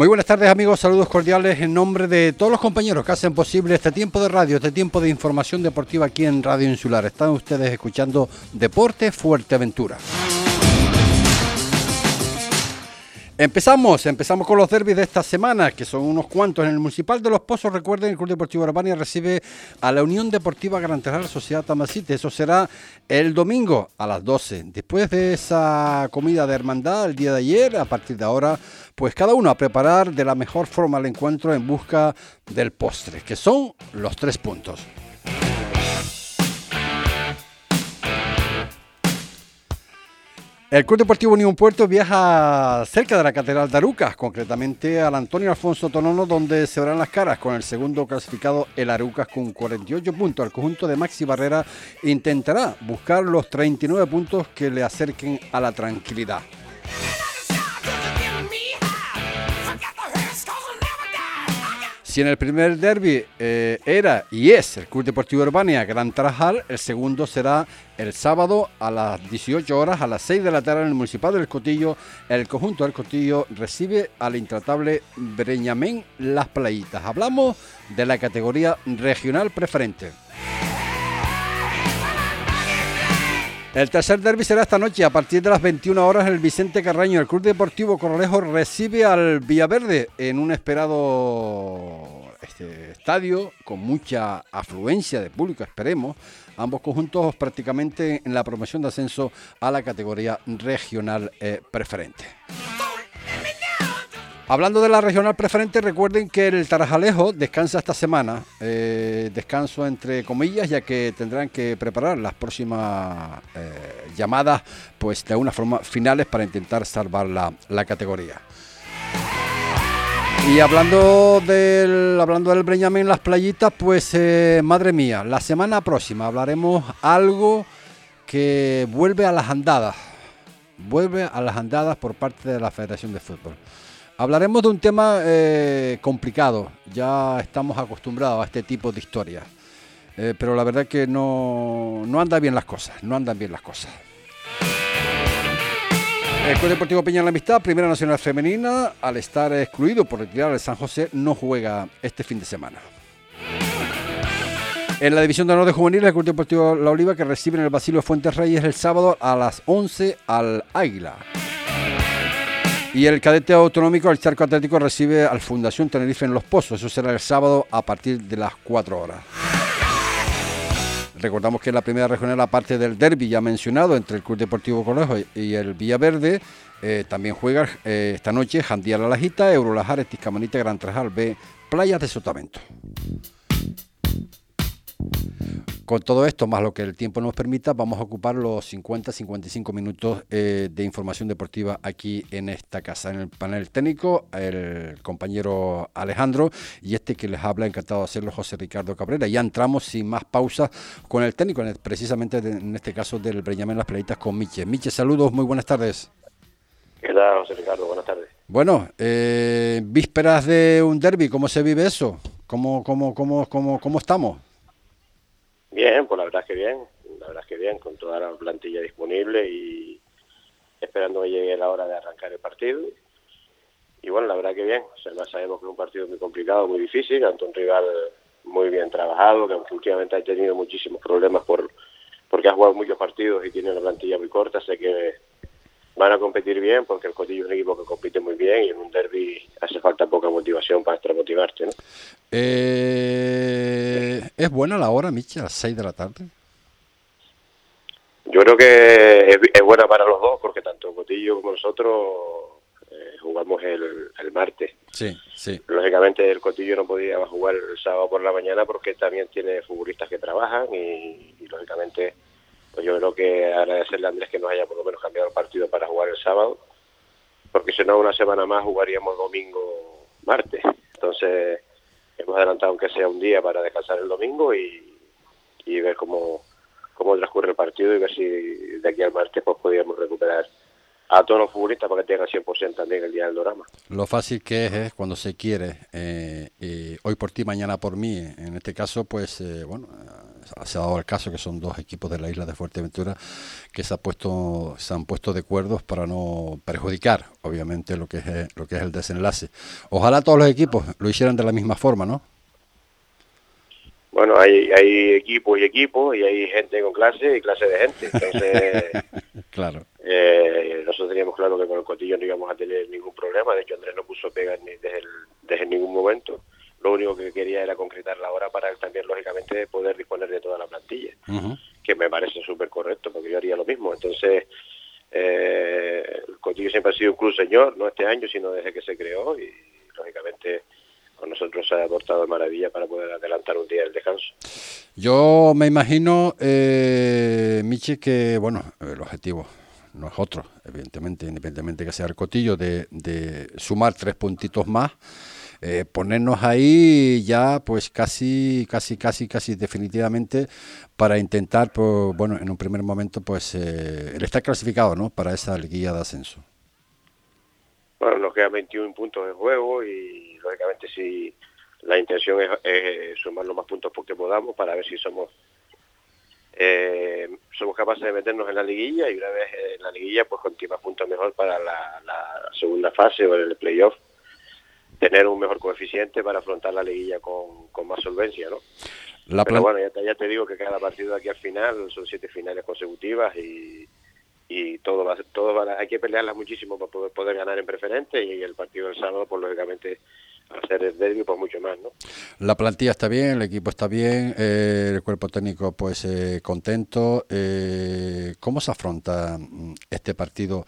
Muy buenas tardes amigos, saludos cordiales en nombre de todos los compañeros que hacen posible este tiempo de radio, este tiempo de información deportiva aquí en Radio Insular. Están ustedes escuchando Deporte Fuerteventura. Empezamos, empezamos con los derbis de esta semana, que son unos cuantos. En el Municipal de Los Pozos, recuerden, el Club Deportivo Urbania recibe a la Unión Deportiva Gran Terral Sociedad Tamasite. Eso será el domingo a las 12. Después de esa comida de hermandad el día de ayer, a partir de ahora, pues cada uno a preparar de la mejor forma el encuentro en busca del postre, que son los tres puntos. El Club Deportivo Unión Puerto viaja cerca de la Catedral de Arucas, concretamente al Antonio Alfonso Tonono, donde se verán las caras con el segundo clasificado, el Arucas, con 48 puntos. El conjunto de Maxi Barrera intentará buscar los 39 puntos que le acerquen a la tranquilidad. Si en el primer derby eh, era y es el Club Deportivo Urbania Gran Tarajal, el segundo será el sábado a las 18 horas, a las 6 de la tarde en el Municipal del Cotillo. El conjunto del Cotillo recibe al intratable Breñamén Las Playitas. Hablamos de la categoría regional preferente. El tercer derby será esta noche a partir de las 21 horas el Vicente Carraño. El Club Deportivo Corralejo recibe al Villaverde en un esperado este, estadio con mucha afluencia de público, esperemos. Ambos conjuntos prácticamente en la promoción de ascenso a la categoría regional eh, preferente. Hablando de la regional preferente, recuerden que el Tarajalejo descansa esta semana, eh, descanso entre comillas, ya que tendrán que preparar las próximas eh, llamadas, pues de alguna forma finales para intentar salvar la, categoría. Y hablando del, hablando del Breñamén, las playitas, pues eh, madre mía, la semana próxima hablaremos algo que vuelve a las andadas, vuelve a las andadas por parte de la Federación de Fútbol. Hablaremos de un tema eh, complicado, ya estamos acostumbrados a este tipo de historias, eh, pero la verdad que no, no andan bien las cosas, no andan bien las cosas. El Club Deportivo Peña la Amistad, Primera Nacional Femenina, al estar excluido por retirar el San José, no juega este fin de semana. En la división de honor de juveniles, el Club Deportivo La Oliva, que recibe en el Basilio Fuentes Reyes el sábado a las 11 al Águila. Y el cadete autonómico, el Charco Atlético, recibe al Fundación Tenerife en Los Pozos. Eso será el sábado a partir de las 4 horas. Recordamos que en la primera regional, aparte del derby ya mencionado entre el Club Deportivo Colegio y el Villaverde, eh, también juega eh, esta noche Jandía La Lajita, Eurolajar, Tiscamanita, Gran Trajal B, Playas de Sotamento. Con todo esto, más lo que el tiempo nos permita, vamos a ocupar los 50-55 minutos eh, de información deportiva aquí en esta casa. En el panel técnico, el compañero Alejandro y este que les habla, encantado de hacerlo, José Ricardo Cabrera. Ya entramos sin más pausas con el técnico, precisamente en este caso del Breñamén Las Playitas con Miche. Miche, saludos, muy buenas tardes. ¿Qué tal, José Ricardo? Buenas tardes. Bueno, eh, vísperas de un derby, ¿cómo se vive eso? ¿Cómo, cómo, cómo, cómo, cómo estamos? Bien, pues la verdad es que bien, la verdad es que bien, con toda la plantilla disponible y esperando que llegue la hora de arrancar el partido. Y bueno, la verdad que bien, además sabemos que es un partido muy complicado, muy difícil, ante un rival muy bien trabajado, que aunque últimamente ha tenido muchísimos problemas por porque ha jugado muchos partidos y tiene una plantilla muy corta, sé que van a competir bien porque el Cotillo es un equipo que compite muy bien y en un derby hace falta poca motivación para extramotivarte. ¿no? Eh, ¿Es buena la hora, Michi, a las 6 de la tarde? Yo creo que es, buena para los dos porque tanto Cotillo como nosotros eh, jugamos el, el, martes. Sí, sí. Lógicamente el Cotillo no podía jugar el sábado por la mañana porque también tiene futbolistas que trabajan y lógicamente pues yo creo que agradecerle a Andrés que nos haya por lo menos cambiado el partido para jugar el sábado, porque si no una semana más jugaríamos domingo, martes. Entonces hemos adelantado aunque sea un día para descansar el domingo y, ver cómo, cómo transcurre el partido y ver si de aquí al martes pues podríamos recuperar a todos los futbolistas para que tengan 100% también el día del drama. Lo fácil que es, cuando se quiere, eh, hoy por ti, mañana por mí. En este caso, pues, eh, bueno, se ha dado el caso que son dos equipos de la isla de Fuerteventura que se, ha puesto, se han puesto de acuerdo para no perjudicar, obviamente, lo que, es, lo que es el desenlace. Ojalá todos los equipos lo hicieran de la misma forma, ¿no? Bueno, hay, hay equipos y equipos y hay gente con clase y clase de gente. Entonces, claro. Eh, nosotros teníamos claro que con el cotillo no íbamos a tener ningún problema. De hecho, Andrés no puso pegas ni desde, desde ningún momento. Lo único que quería era concretar la hora para también, lógicamente, poder disponer de toda la plantilla, que me parece súper correcto, porque yo haría lo mismo. Entonces, eh, el Cotillo siempre ha sido un club señor, no este año, sino desde que se creó y, lógicamente, con nosotros se ha aportado maravilla para poder adelantar un día el descanso. Yo me imagino, eh, Michi, que, bueno, el objetivo no es otro, evidentemente, independientemente que sea el Cotillo, de, de sumar tres puntitos más eh, ponernos ahí ya pues casi, casi, casi, casi definitivamente para intentar, pues, bueno, en un primer momento pues eh, el estar clasificado, ¿no? Para esa liguilla de ascenso. Bueno, nos quedan 21 puntos de juego y lógicamente si la intención es, sumar los más puntos porque podamos para ver si somos eh, somos capaces de meternos en la liguilla y una vez en la liguilla pues con más puntos mejor para la, la segunda fase o el playoff tener un mejor coeficiente para afrontar la liguilla con, con más solvencia, ¿no? Pero bueno, ya te, ya te, digo que cada partido de aquí al final son siete finales consecutivas y, y todo va, todo va, hay que pelearlas muchísimo para poder, poder ganar en preferente y el partido del sábado, pues lógicamente hacer el derby pues mucho más, ¿no? La plantilla está bien, el equipo está bien, eh, el cuerpo técnico pues eh, contento. Eh, ¿Cómo se afronta mm, este partido?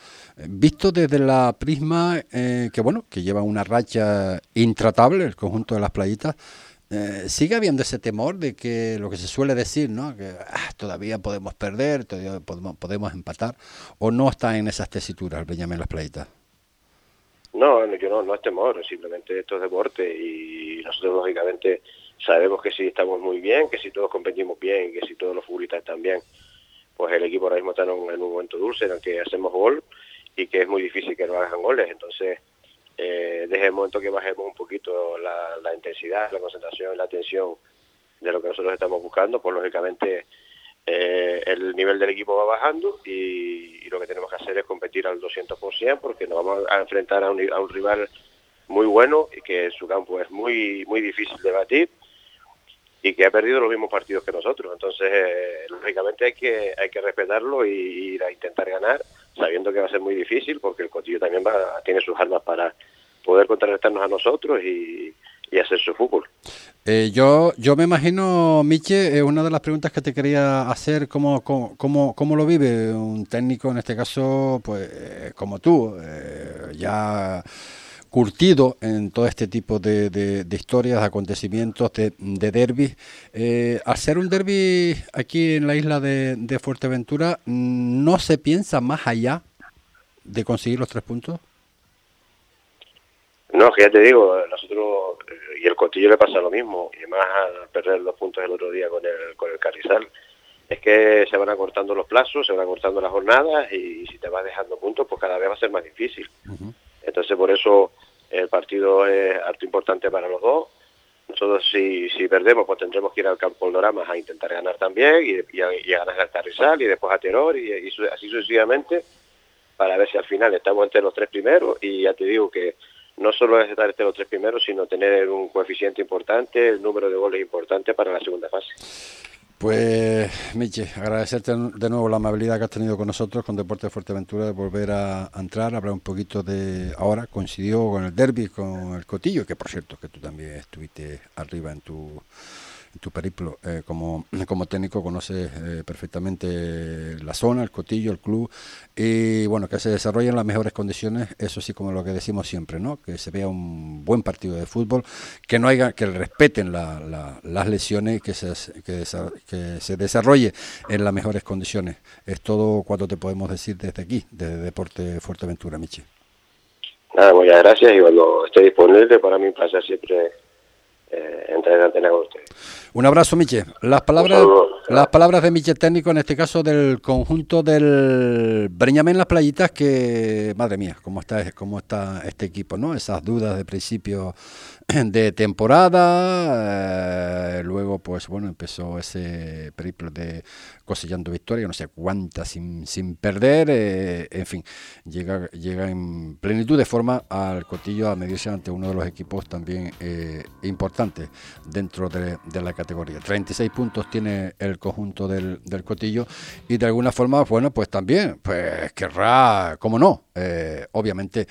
Visto desde la prisma que bueno, que lleva una racha intratable el conjunto de las playitas, sigue habiendo ese temor de que lo que se suele decir, ¿no? Que ah, todavía podemos perder, todavía podemos, podemos empatar, o no está en esas tesituras el Benjamín Las Playitas. No, yo no, no es temor, simplemente esto es deporte y nosotros lógicamente sabemos que si estamos muy bien, que si todos competimos bien, que si todos los futbolistas están bien, pues el equipo ahora mismo está en un, momento dulce en el que hacemos gol y que es muy difícil que no hagan goles, entonces eh, desde el momento que bajemos un poquito la, la intensidad, la concentración, la atención de lo que nosotros estamos buscando, pues lógicamente eh, el nivel del equipo va bajando y, lo que tenemos que hacer es competir al 200% porque nos vamos a enfrentar a un, a un rival muy bueno y que su campo es muy muy difícil de batir y que ha perdido los mismos partidos que nosotros. Entonces, eh, lógicamente hay que hay que respetarlo y ir a intentar ganar, sabiendo que va a ser muy difícil porque el Cotillo también va, tiene sus armas para poder contrarrestarnos a nosotros y, y hacer su fútbol. Eh, yo, yo me imagino, Miche, eh, una de las preguntas que te quería hacer, ¿cómo, cómo, cómo, lo vive un técnico, en este caso, pues eh, como tú, ya curtido en todo este tipo de, de, historias, de acontecimientos, de, de derbis. hacer un derby aquí en la isla de, de Fuerteventura, ¿no se piensa más allá de conseguir los tres puntos? No, que ya te digo, nosotros y el Cotillo le pasa lo mismo, y más al perder dos puntos el otro día con el, con el Carrizal, es que se van acortando los plazos, se van acortando las jornadas y, si te vas dejando puntos, pues cada vez va a ser más difícil. Entonces, por eso el partido es harto importante para los dos. Nosotros, si, si perdemos, pues tendremos que ir al campo Doramas a intentar ganar también y, y, a, ganar al Carrizal y después a Teror y, y así sucesivamente para ver si al final estamos entre los tres primeros y ya te digo que no solo es estar entre los tres primeros, sino tener un coeficiente importante, el número de goles importante para la segunda fase. Pues, Miche, agradecerte de nuevo la amabilidad que has tenido con nosotros, con Deporte de Fuerteventura, de volver a, entrar, hablar un poquito de ahora, coincidió con el derby, con el Cotillo, que por cierto, que tú también estuviste arriba en tu tu periplo eh, como, como técnico conoces eh, perfectamente la zona, el cotillo, el club y bueno, que se desarrolle en las mejores condiciones, eso sí como lo que decimos siempre, ¿no? Que se vea un buen partido de fútbol, que no haya, que respeten las lesiones que se, que, que, se desarrolle en las mejores condiciones. Es todo cuanto te podemos decir desde aquí, desde Deporte Fuerteventura, Michi. Nada, muchas gracias y cuando esté disponible para mí pasa siempre eh, entrar en antena con ustedes. Un abrazo, Miche. Las palabras, las palabras de Michel Técnico, en este caso del conjunto del Breñamén Las Playitas, que, madre mía, cómo está, cómo está este equipo, ¿no? Esas dudas de principio de temporada, eh, luego pues bueno, empezó ese periplo de cosillando victoria, no sé cuántas sin, sin perder, eh, en fin, llega, llega en plenitud de forma al Cotillo a medirse ante uno de los equipos también eh, importantes dentro de, la categoría. 36 puntos tiene el conjunto del, del, Cotillo y de alguna forma, bueno, pues también, pues querrá, como no, obviamente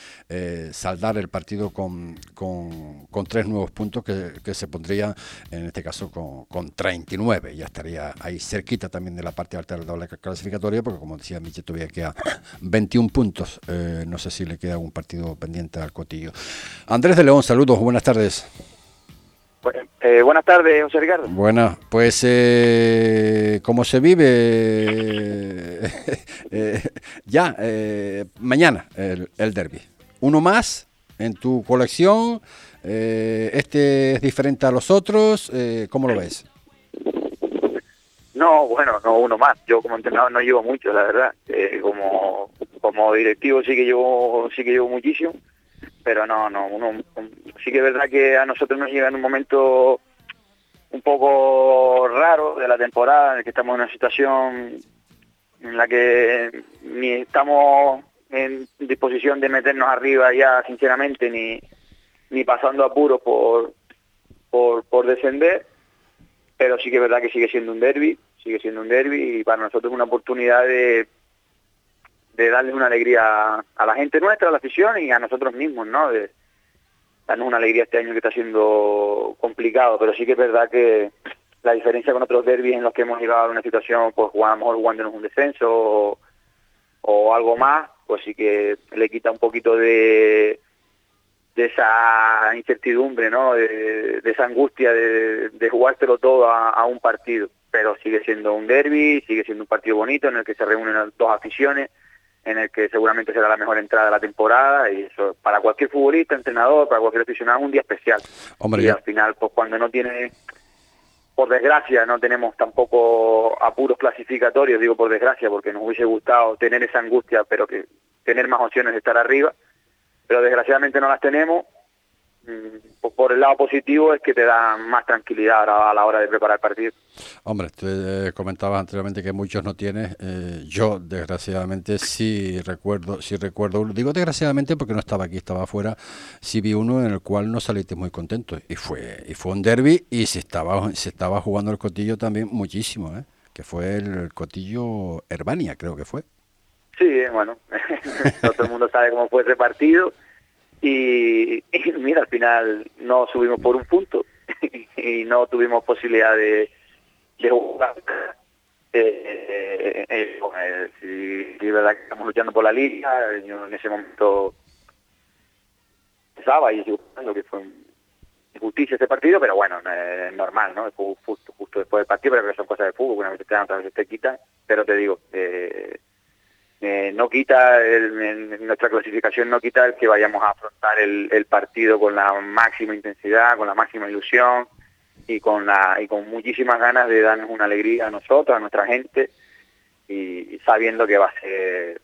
saldar el partido con, con tres nuevos puntos que, se pondrían, en este caso, con, con, 39. Ya estaría ahí cerquita también de la parte alta del doble clasificatoria, porque como decía Michel, todavía queda 21 puntos. Eh, no sé si le queda algún partido pendiente al Cotillo. Andrés de León, saludos, buenas tardes. Eh, buenas tardes, José Ricardo. Buenas, pues eh, como se vive eh, ya mañana el, el derby. Uno más en tu colección, eh, ¿Este es diferente a los otros? Eh, ¿Cómo lo ves? No, bueno, no uno más. Yo como entrenador no llevo mucho, la verdad. Eh, como como directivo sí que llevo sí que llevo muchísimo, pero no, no, uno sí que es verdad que a nosotros nos llega en un momento un poco raro de la temporada en el que estamos en una situación en la que ni estamos en disposición de meternos arriba ya sinceramente ni ni pasando apuros por, por, por descender, pero sí que es verdad que sigue siendo un derby, sigue siendo un derby y para nosotros es una oportunidad de, de darle una alegría a la gente nuestra, a la afición y a nosotros mismos, ¿no? De darnos una alegría este año que está siendo complicado, pero sí que es verdad que la diferencia con otros derbis en los que hemos llegado a una situación, pues jugamos jugándonos un descenso o algo más, pues sí que le quita un poquito de de esa incertidumbre, ¿no? De, esa angustia de, de jugártelo todo a, un partido. Pero sigue siendo un derby, sigue siendo un partido bonito en el que se reúnen las dos aficiones, en el que seguramente será la mejor entrada de la temporada y eso para cualquier futbolista, entrenador, para cualquier aficionado es un día especial. y al final, pues cuando no tiene, por desgracia, no tenemos tampoco apuros clasificatorios, digo por desgracia, porque nos hubiese gustado tener esa angustia, pero que tener más opciones de estar arriba pero desgraciadamente no las tenemos. Mm, por el lado positivo es que te da más tranquilidad a la hora de preparar el partido. Hombre, tú eh, comentabas anteriormente que muchos no tienes. Eh, yo, desgraciadamente, sí recuerdo, sí recuerdo uno. Digo desgraciadamente porque no estaba aquí, estaba afuera. Sí vi uno en el cual no saliste muy contento. Y fue y fue un derby y se estaba, se estaba jugando el cotillo también muchísimo, ¿eh? que fue el cotillo Herbania, creo que fue. Sí, bueno, todo el mundo sabe cómo fue ese partido y, mira, al final no subimos por un punto y no tuvimos posibilidad de, jugar. Eh, eh, eh, verdad que estamos luchando por la liga, en ese momento pensaba y pensando que fue injusticia ese partido, pero bueno, es normal, ¿no? Justo, justo después del partido, pero que son cosas de fútbol, una vez te dan, otras veces te quitan, pero te digo, eh, eh, no quita, el, nuestra clasificación no quita el que vayamos a afrontar el, partido con la máxima intensidad, con la máxima ilusión y con, la, y con muchísimas ganas de darnos una alegría a nosotros, a nuestra gente y, sabiendo que va a ser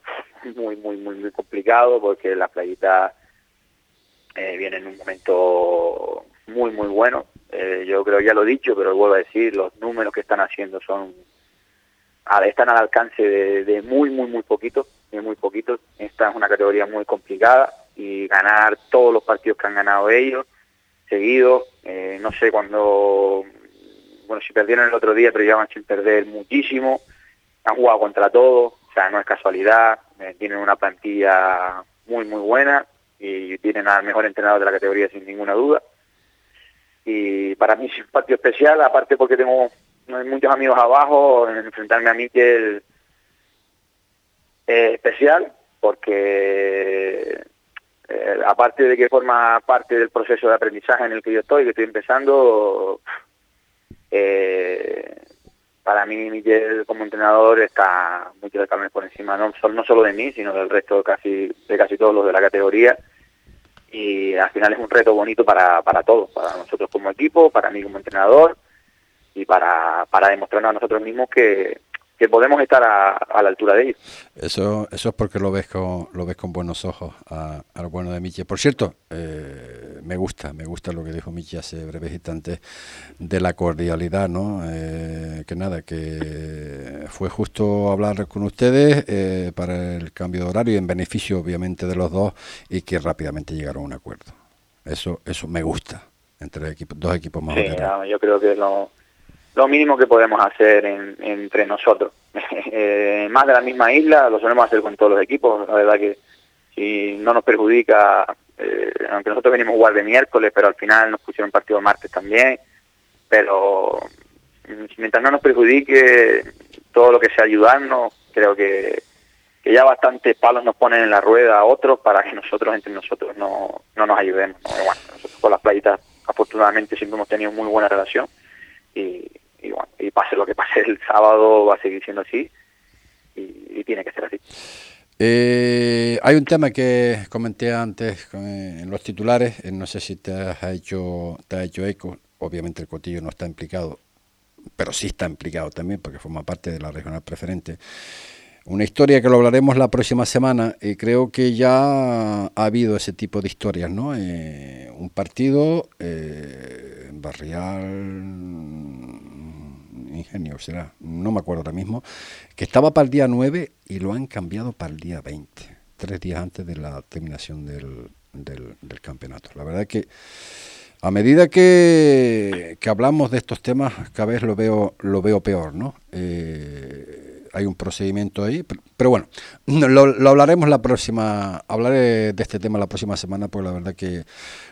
muy, muy, muy, muy complicado porque la playita eh, viene en un momento muy, muy bueno. Eh, yo creo, ya lo he dicho, pero vuelvo a decir, los números que están haciendo son están al alcance de, muy, muy, muy poquitos, de muy poquitos. Esta es una categoría muy complicada y ganar todos los partidos que han ganado ellos, seguidos, eh, no sé cuándo, bueno, si perdieron el otro día, pero llevan sin perder muchísimo, han jugado contra todos, o sea, no es casualidad, eh, tienen una plantilla muy, muy buena y tienen al mejor entrenador de la categoría sin ninguna duda. Y para mí es un partido especial, aparte porque tengo muchos amigos abajo, enfrentarme a mí que es especial, porque eh, aparte de que forma parte del proceso de aprendizaje en el que yo estoy, que estoy empezando, eh, para mí Miguel como entrenador está mucho de por encima, no, no solo de mí, sino del resto de casi, de casi todos los de la categoría. Y al final es un reto bonito para, para todos, para nosotros como equipo, para mí como entrenador y para, para demostrarnos a nosotros mismos que, que podemos estar a, la altura de ellos. Eso, eso es porque lo ves con, lo ves con buenos ojos al bueno de Michi. Por cierto, eh, me gusta, me gusta lo que dijo Michi hace breves instantes de la cordialidad, ¿no? Eh, que nada, que fue justo hablar con ustedes eh, para el cambio de horario en beneficio obviamente de los dos y que rápidamente llegaron a un acuerdo. Eso, eso me gusta entre equipos, dos equipos más. Sí, yo creo que no lo mínimo que podemos hacer entre nosotros. Eh, más de la misma isla lo solemos hacer con todos los equipos, la verdad que si no nos perjudica, eh, aunque nosotros venimos a jugar de miércoles, pero al final nos pusieron partido martes también, pero mientras no nos perjudique todo lo que sea ayudarnos, creo que, que ya bastantes palos nos ponen en la rueda a otros para que nosotros entre nosotros no, no nos ayudemos. Nosotros con las playitas afortunadamente siempre hemos tenido muy buena relación y, bueno, y pase lo que pase el sábado va a seguir siendo así y, tiene que ser así. Eh, hay un tema que comenté antes en los titulares, eh, no sé si te ha hecho te ha hecho eco, obviamente el Cotillo no está implicado, pero sí está implicado también porque forma parte de la regional preferente. Una historia que lo hablaremos la próxima semana y creo que ya ha habido ese tipo de historias, ¿no? Eh, un partido barrial Ingenio será, no me acuerdo ahora mismo, que estaba para el día 9 y lo han cambiado para el día 20, tres días antes de la terminación del, del, campeonato. La verdad es que a medida que, que, hablamos de estos temas, cada vez lo veo, lo veo peor, ¿no? Eh, hay un procedimiento ahí, pero, bueno, lo, hablaremos la próxima, hablaré de este tema la próxima semana, porque la verdad que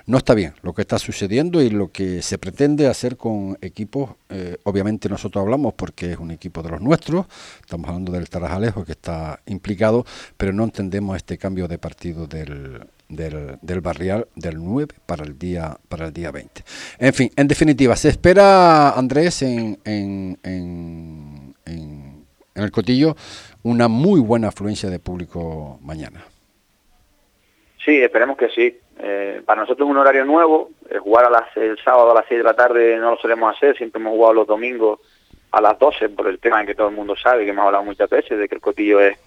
no está bien lo que está sucediendo y lo que se pretende hacer con equipos, eh, obviamente nosotros hablamos porque es un equipo de los nuestros, estamos hablando del Tarajalejo que está implicado, pero no entendemos este cambio de partido del, del, barrial del 9 para el día para el día 20. En fin, en definitiva, se espera Andrés en, en en el Cotillo una muy buena afluencia de público mañana. Sí, esperemos que sí. Eh, para nosotros es un horario nuevo, eh, jugar a las, el sábado a las 6 de la tarde no lo solemos hacer, siempre hemos jugado los domingos a las 12 por el tema en que todo el mundo sabe, que hemos hablado muchas veces, de que el Cotillo es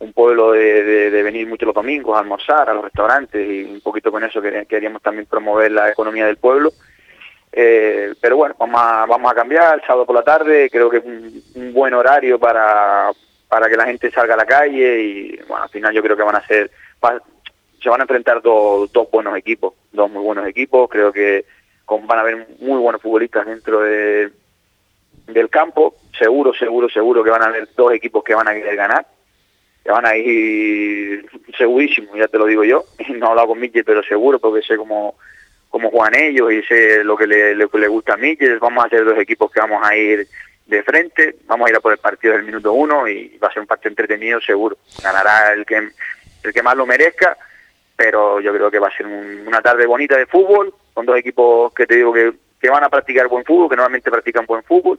un pueblo de, venir mucho los domingos a almorzar a los restaurantes y un poquito con eso queríamos también promover la economía del pueblo eh, pero bueno, vamos a, vamos a cambiar el sábado por la tarde, creo que es un, buen horario para, para que la gente salga a la calle y bueno, al final yo creo que van a ser, se van a enfrentar dos, dos buenos equipos, dos muy buenos equipos, creo que van a haber muy buenos futbolistas dentro de, del campo, seguro, seguro, seguro que van a haber dos equipos que van a querer ganar, que van a ir segurísimo, ya te lo digo yo, no he hablado con Michel, pero seguro porque sé cómo cómo juegan ellos y sé lo que le, le, gusta a mí, que vamos a hacer dos equipos que vamos a ir de frente, vamos a ir a por el partido del minuto uno y va a ser un partido entretenido seguro. Ganará el que, el que más lo merezca, pero yo creo que va a ser una tarde bonita de fútbol, con dos equipos que te digo que, que van a practicar buen fútbol, que normalmente practican buen fútbol.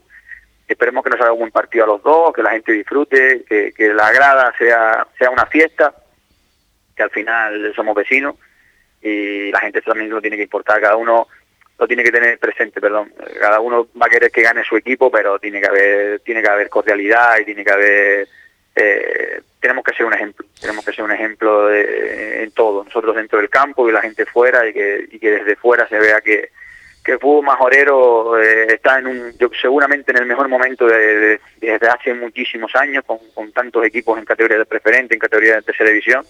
Esperemos que nos haga un buen partido a los dos, que la gente disfrute, que, que la grada sea, sea una fiesta, que al final somos vecinos y la gente también lo tiene que importar, cada uno lo tiene que tener presente, perdón. Cada uno va a querer que gane su equipo, pero tiene que haber, tiene que haber cordialidad y tiene que haber, eh, tenemos que ser un ejemplo, tenemos que ser un ejemplo de, en todo, nosotros dentro del campo y la gente fuera y que, y que desde fuera se vea que, que el fútbol majorero eh, está en un, seguramente en el mejor momento de, desde hace muchísimos años, con, con tantos equipos en categoría de preferente, en categoría de tercera división,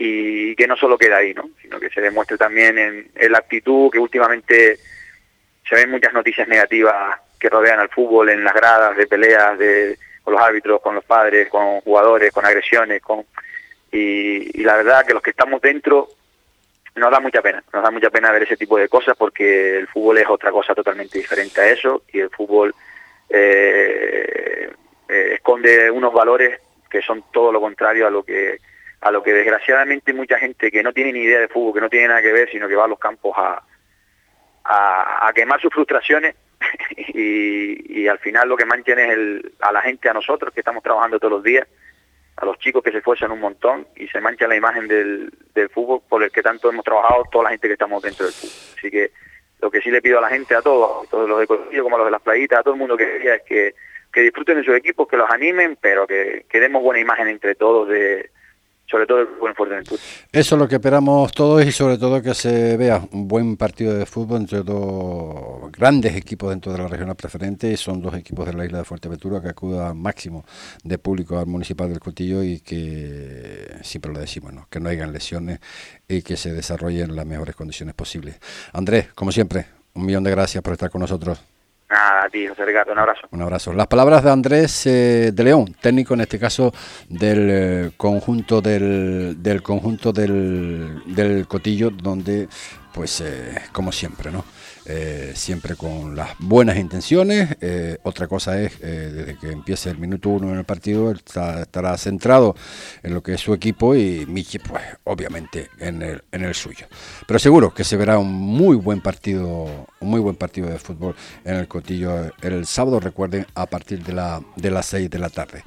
y que no solo queda ahí, ¿no? sino que se demuestre también en, la actitud que últimamente se ven muchas noticias negativas que rodean al fútbol en las gradas de peleas de, con los árbitros, con los padres, con jugadores, con agresiones, con y, la verdad que los que estamos dentro nos da mucha pena, nos da mucha pena ver ese tipo de cosas porque el fútbol es otra cosa totalmente diferente a eso y el fútbol eh, eh, esconde unos valores que son todo lo contrario a lo que a lo que desgraciadamente mucha gente que no tiene ni idea de fútbol, que no tiene nada que ver, sino que va a los campos a, a, quemar sus frustraciones y, y, al final lo que manchan es el, a la gente, a nosotros que estamos trabajando todos los días, a los chicos que se esfuerzan un montón y se mancha la imagen del, del fútbol por el que tanto hemos trabajado toda la gente que estamos dentro del fútbol. Así que lo que sí le pido a la gente, a todos, todos los de Cotillo como a los de las playitas, a todo el mundo que vea, es que, que disfruten de sus equipos, que los animen, pero que, que demos buena imagen entre todos de, sobre todo el buen Fuerteventura. Eso es lo que esperamos todos y sobre todo que se vea un buen partido de fútbol entre dos grandes equipos dentro de la región preferente. Son dos equipos de la isla de Fuerteventura que acuda máximo de público al municipal del Cotillo y que siempre lo decimos, que no hayan lesiones y que se desarrollen en las mejores condiciones posibles. Andrés, como siempre, un millón de gracias por estar con nosotros. A ti, José Ricardo, un abrazo. Un abrazo. Las palabras de Andrés eh, de León, técnico en este caso del eh, conjunto del, del conjunto del, del Cotillo, donde, pues, eh, como siempre, ¿no? Eh, siempre con las buenas intenciones. Eh, otra cosa es, eh, desde que empiece el minuto uno en el partido, estará centrado en lo que es su equipo y Michi, pues obviamente en el, en el suyo. Pero seguro que se verá un muy buen partido, un muy buen partido de fútbol en el Cotillo el sábado, recuerden, a partir de, la, de las 6 de la tarde.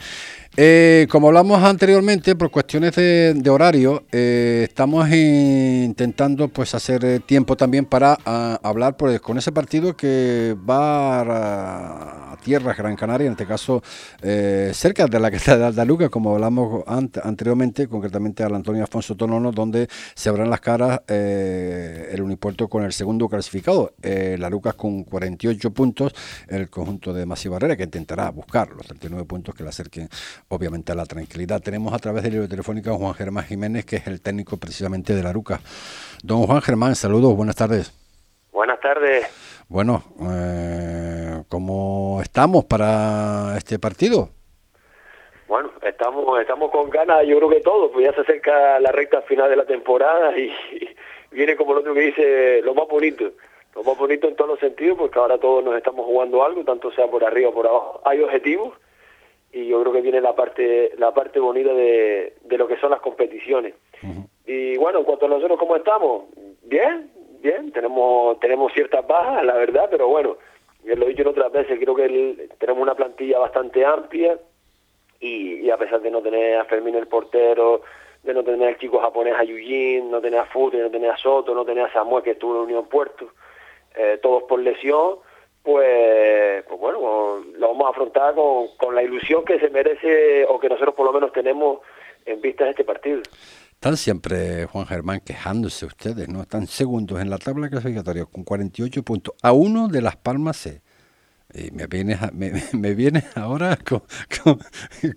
Eh, como hablamos anteriormente, por cuestiones de, de horario, eh, estamos intentando pues hacer eh, tiempo también para a, hablar pues, con ese partido que va a, a tierras Gran Canaria, en este caso eh, cerca de la que está de Aldaluca, como hablamos ant anteriormente, concretamente al Antonio Afonso Tonono, donde se abran las caras eh, el Unipuerto con el segundo clasificado, eh, la Lucas con 48 puntos, el conjunto de Masi Barrera, que intentará buscar los 39 puntos que le acerquen obviamente a la tranquilidad. Tenemos a través de la telefónica a Juan Germán Jiménez, que es el técnico precisamente de la Ruca. Don Juan Germán, saludos, buenas tardes. Buenas tardes. Bueno, eh, ¿cómo estamos para este partido? Bueno, estamos estamos con ganas, yo creo que todos, pues ya se acerca la recta final de la temporada y, y viene como el otro que dice lo más bonito, lo más bonito en todos los sentidos, porque ahora todos nos estamos jugando algo, tanto sea por arriba o por abajo. Hay objetivos y yo creo que viene la parte la parte bonita de, de lo que son las competiciones. Uh -huh. Y bueno, en cuanto a nosotros cómo estamos, bien, bien, tenemos tenemos ciertas bajas, la verdad, pero bueno, ya lo he dicho en otras veces, creo que el, tenemos una plantilla bastante amplia y, y, a pesar de no tener a Fermín el portero, de no tener al chico japonés a Yujin, no tener a Fute, no tener a Soto, no tener a Samuel que estuvo en Unión Puerto, eh, todos por lesión, pues, pues bueno, lo vamos a afrontar con, con la ilusión que se merece o que nosotros por lo menos tenemos en vista de este partido. Están siempre, Juan Germán, quejándose ustedes, ¿no? Están segundos en la tabla clasificatoria con 48 puntos a uno de Las Palmas C. Y me vienes, me, me vienes ahora con, con,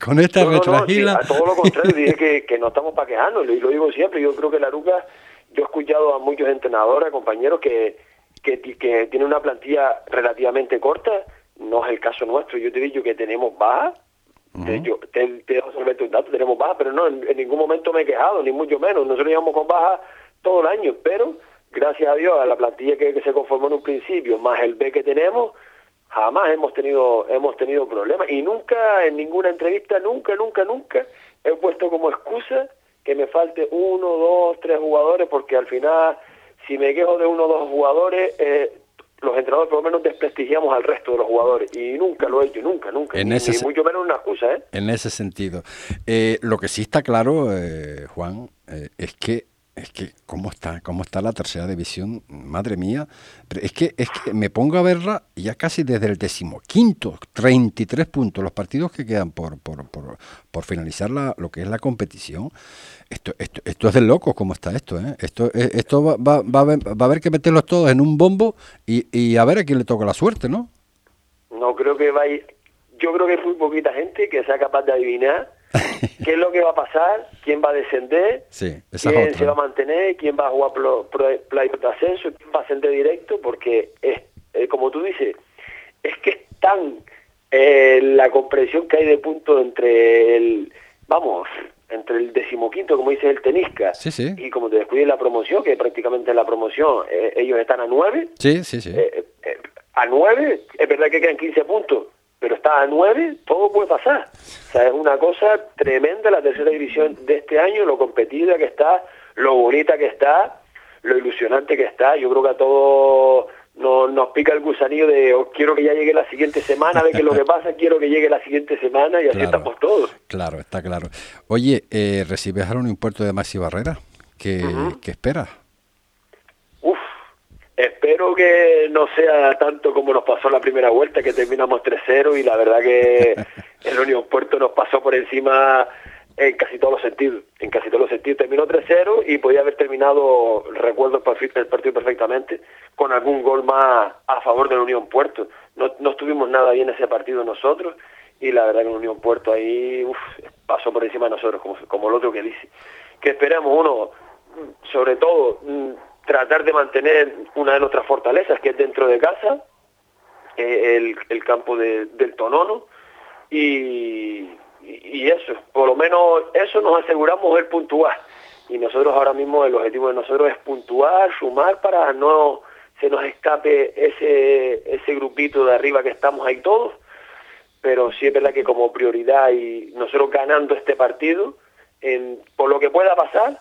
con esta no, retragila. No, sí, a todo lo contrario, dije que, que no estamos para quejarnos, y lo digo siempre. Yo creo que la Ruca, yo he escuchado a muchos entrenadores, compañeros, que, que, que tienen una plantilla relativamente corta. No es el caso nuestro. Yo te digo que tenemos baja. Uh -huh. Yo te, te dejo solamente un dato, tenemos baja, pero no, en, en, ningún momento me he quejado, ni mucho menos. Nosotros llevamos con baja todo el año, pero gracias a Dios, a la plantilla que, que se conformó en un principio, más el B que tenemos, jamás hemos tenido hemos tenido problemas y nunca en ninguna entrevista nunca nunca nunca he puesto como excusa que me falte uno dos tres jugadores porque al final si me quejo de uno o dos jugadores eh, los entrenadores por lo menos desprestigiamos al resto de los jugadores y nunca lo he hecho, nunca, nunca, en ese mucho menos una excusa. ¿eh? En ese sentido. Eh, lo que sí está claro, eh, Juan, eh, es que es que cómo está, cómo está la tercera división, madre mía. Es que es que me pongo a verla ya casi desde el decimoquinto, 33 puntos, los partidos que quedan por por, por, por finalizar la, lo que es la competición. Esto, esto, esto es de locos cómo está esto, ¿eh? Esto, esto va, va, va, a haber, va a haber que meterlos todos en un bombo y, y a ver a quién le toca la suerte, ¿no? No creo que vaya. Yo creo que hay muy poquita gente que sea capaz de adivinar qué es lo que va a pasar, quién va a descender, sí, quién se va a mantener, quién va a jugar playoff de ascenso, quién va a ascender directo, porque es, eh, como tú dices, es que es tan eh, la comprensión que hay de puntos entre el, vamos, entre el decimoquinto, como dice el tenisca, sí, sí. y como te descuides la promoción, que prácticamente en la promoción eh, ellos están a nueve, sí, sí, sí. Eh, a nueve, es verdad que quedan 15 puntos, pero está a nueve, todo puede pasar. O sea, es una cosa tremenda la tercera división de este año, lo competida que está, lo bonita que está, lo ilusionante que está. Yo creo que a todos nos, nos pica el gusanillo de oh, quiero que ya llegue la siguiente semana, de qué es lo que pasa, quiero que llegue la siguiente semana y así claro, estamos todos. Claro, está claro. Oye, eh, ¿recibes ahora un impuesto de Maxi Barrera? ¿Qué, uh -huh. ¿qué esperas? Uf, espero que no sea tanto como nos pasó la primera vuelta, que terminamos 3-0 y la verdad que el Unión Puerto nos pasó por encima en casi todos los sentidos. En casi todos los sentidos terminó 3-0 y podía haber terminado, recuerdo el partido perfectamente, con algún gol más a favor del Unión Puerto. No, no estuvimos nada bien ese partido nosotros y la verdad que el Unión Puerto ahí pasó por encima de nosotros, como, como el otro que dice. Que esperemos uno, sobre todo, mm, tratar de mantener una de nuestras fortalezas, que es dentro de casa, eh, el, el, campo de, del Tonono, y, y eso, por lo menos eso nos aseguramos el puntuar. Y nosotros ahora mismo el objetivo de nosotros es puntuar, sumar para no se nos escape ese, ese grupito de arriba que estamos ahí todos. Pero sí es verdad que como prioridad y nosotros ganando este partido, en, por lo que pueda pasar,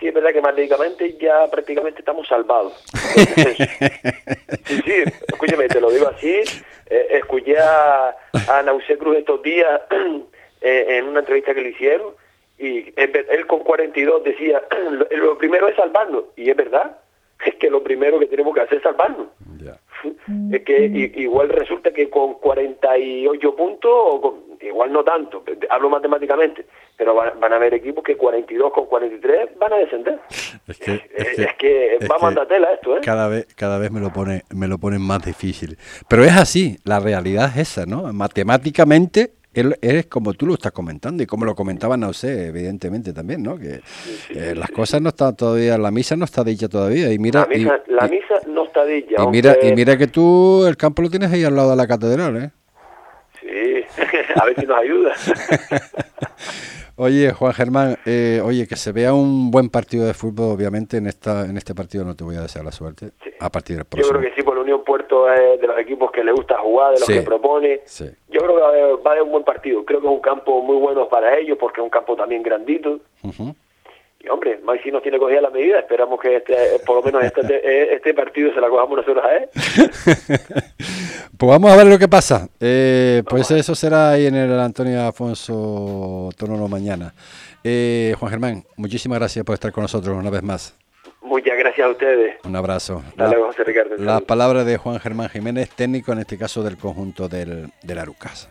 sí es verdad que matemáticamente ya prácticamente estamos salvados. sí, sí, escúcheme, te lo digo así. Eh, escuché a, a Nausé Cruz estos días Eh, en una entrevista que le hicieron y él con 42 decía, lo primero es salvarnos, y es verdad, es que lo primero que tenemos que hacer es salvarnos. Es que igual resulta que con 48 puntos, o igual no tanto, hablo matemáticamente, pero van, a haber equipos que 42 con 43 van a descender. Es que, es va a tela esto, ¿eh? Cada vez, cada vez me lo pone, me lo ponen más difícil. Pero es así, la realidad es esa, ¿no? Matemáticamente es como tú lo estás comentando y como lo comentaba sé evidentemente también, ¿no? Que eh, las cosas no están todavía, la misa no está dicha todavía y mira la misa, no está dicha. Y mira y mira que tú el campo lo tienes ahí al lado de la catedral, ¿eh? Sí, a ver si nos ayuda. Oye, Juan Germán, eh, oye, que se vea un buen partido de fútbol, obviamente, en esta en este partido no te voy a desear la suerte. A partir del próximo. Yo creo que sí, por la Unión Puerto es de los equipos que le gusta jugar, de los que propone. Yo creo que va a, haber, un buen partido. Creo que es un campo muy bueno para ellos, porque es un campo también grandito. Y hombre, si nos tiene cogida la medida, esperamos que este, por lo menos este, este partido se la cojamos nosotros a él. pues vamos a ver lo que pasa. Eh, pues eso será ahí en el Antonio Afonso Tonono mañana. Eh, Juan Germán, muchísimas gracias por estar con nosotros una vez más. Muchas gracias a ustedes. Un abrazo. Dale, José Ricardo. La palabra de Juan Germán Jiménez, técnico en este caso del conjunto del, del Arucas.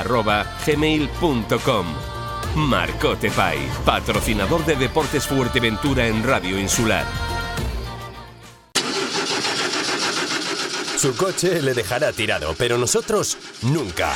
marcotepais gmail.com. Marcote Pai, patrocinador de Deportes Fuerteventura en Radio Insular. Su coche le dejará tirado, pero nosotros nunca.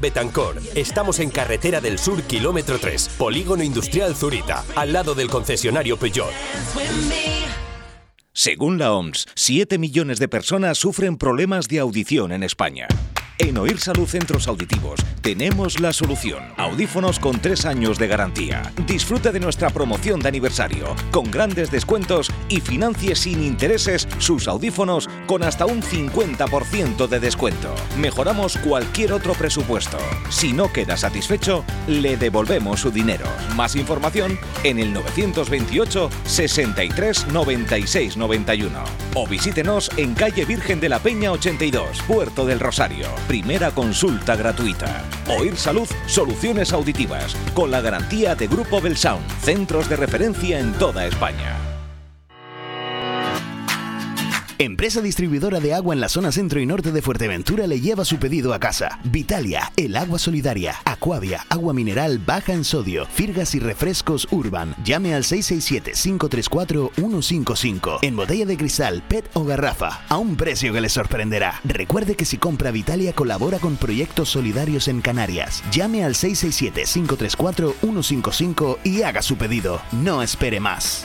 Betancor. Estamos en Carretera del Sur, kilómetro 3, Polígono Industrial Zurita, al lado del concesionario Peugeot. Según la OMS, 7 millones de personas sufren problemas de audición en España. En Oír Salud Centros Auditivos tenemos la solución. Audífonos con tres años de garantía. Disfrute de nuestra promoción de aniversario, con grandes descuentos y financie sin intereses sus audífonos con hasta un 50% de descuento. Mejoramos cualquier otro presupuesto. Si no queda satisfecho, le devolvemos su dinero. Más información en el 928 63 96 91 o visítenos en calle Virgen de la Peña 82, Puerto del Rosario. Primera consulta gratuita. Oír Salud, soluciones auditivas, con la garantía de Grupo Belsound, centros de referencia en toda España. Empresa distribuidora de agua en la zona centro y norte de Fuerteventura le lleva su pedido a casa. Vitalia, el agua solidaria, Aquavia, agua mineral baja en sodio, firgas y refrescos Urban. Llame al 667-534-155 en botella de cristal, PET o garrafa, a un precio que le sorprenderá. Recuerde que si compra Vitalia colabora con proyectos solidarios en Canarias. Llame al 667-534-155 y haga su pedido. No espere más.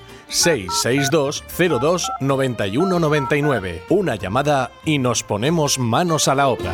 662 02 91 99. Una llamada y nos ponemos manos a la obra.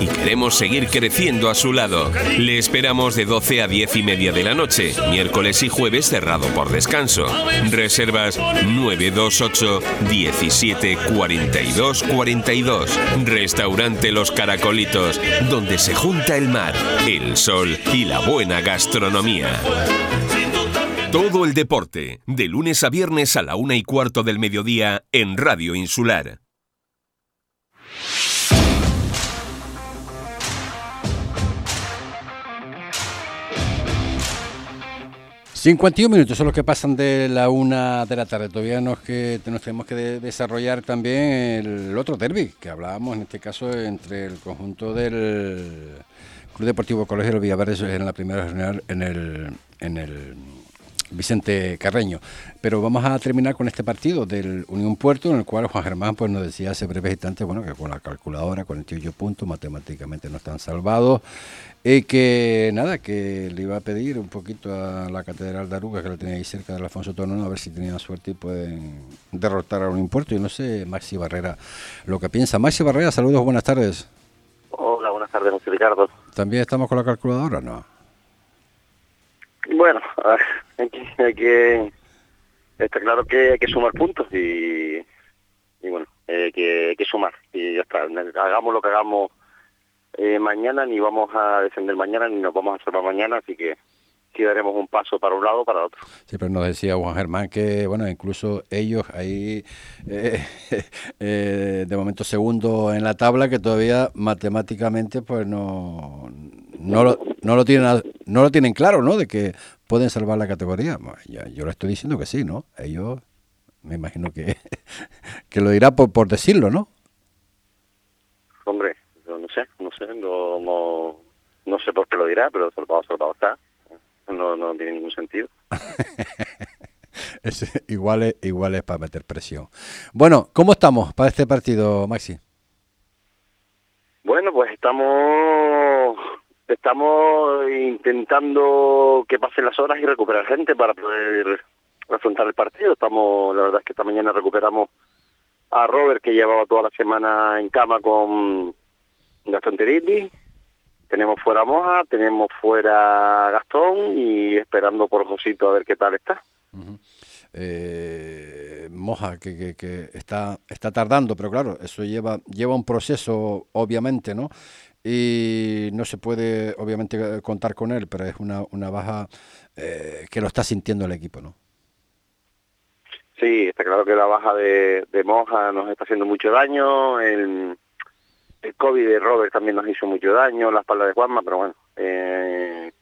y queremos seguir creciendo a su lado. Le esperamos de 12 a 10 y media de la noche, miércoles y jueves cerrado por descanso. Reservas 928 17 42 42. Restaurante Los Caracolitos, donde se junta el mar, el sol y la buena gastronomía. Todo el deporte, de lunes a viernes a la una y cuarto del mediodía en Radio Insular. 51 minutos son los que pasan de la una de la tarde. Todavía nos, que, nos tenemos que desarrollar también el otro derby que hablábamos en este caso entre el conjunto del Club Deportivo Colegio del Villaverde en la primera regional en el, en el Vicente Carreño. Pero vamos a terminar con este partido del Unión Puerto, en el cual Juan Germán pues, nos decía hace breves instantes bueno, que con la calculadora, 48 puntos, matemáticamente no están salvados. Y que nada, que le iba a pedir un poquito a la Catedral de Aruga, que la tenía ahí cerca de Alfonso Tono, a ver si tenían suerte y pueden derrotar a un impuesto. Y no sé, Maxi Barrera, lo que piensa. Maxi Barrera, saludos, buenas tardes. Hola, buenas tardes, José Ricardo. ¿También estamos con la calculadora no? Bueno, hay que, está claro que hay que sumar puntos y, y bueno, hay que, hay que sumar y ya está. Hagamos lo que hagamos eh, mañana, ni vamos a defender mañana, ni nos vamos a salvar mañana, así que sí daremos un paso para un lado para otro. Sí, pero nos decía Juan Germán que, bueno, incluso ellos ahí, eh, eh, de momento segundo en la tabla, que todavía matemáticamente pues no, no, lo, no, lo tienen, no lo tienen claro, ¿no? De que pueden salvar la categoría. yo le estoy diciendo que sí, ¿no? Ellos, me imagino que, que lo dirá por, por decirlo, ¿no? Hombre, sé, no no, no, sé por qué lo dirá, pero salvado, salvado está. No, no tiene ningún sentido. igual, es, igual es para meter presión. Bueno, ¿cómo estamos para este partido, Maxi? Bueno, pues estamos estamos intentando que pasen las horas y recuperar gente para poder afrontar el partido. Estamos, la verdad es que esta mañana recuperamos a Robert que llevaba toda la semana en cama con Gastón Terilli, tenemos fuera Moja, tenemos fuera Gastón y esperando por Josito a ver qué tal está. Eh, Moja, que, que, está, está tardando, pero claro, eso lleva, lleva un proceso, obviamente, ¿no? Y no se puede, obviamente, contar con él, pero es una, una baja eh, que lo está sintiendo el equipo, ¿no? Sí, está claro que la baja de, de Moja nos está haciendo mucho daño, el, el COVID de Robert también nos hizo mucho daño, la espalda de Juanma, pero bueno, eh,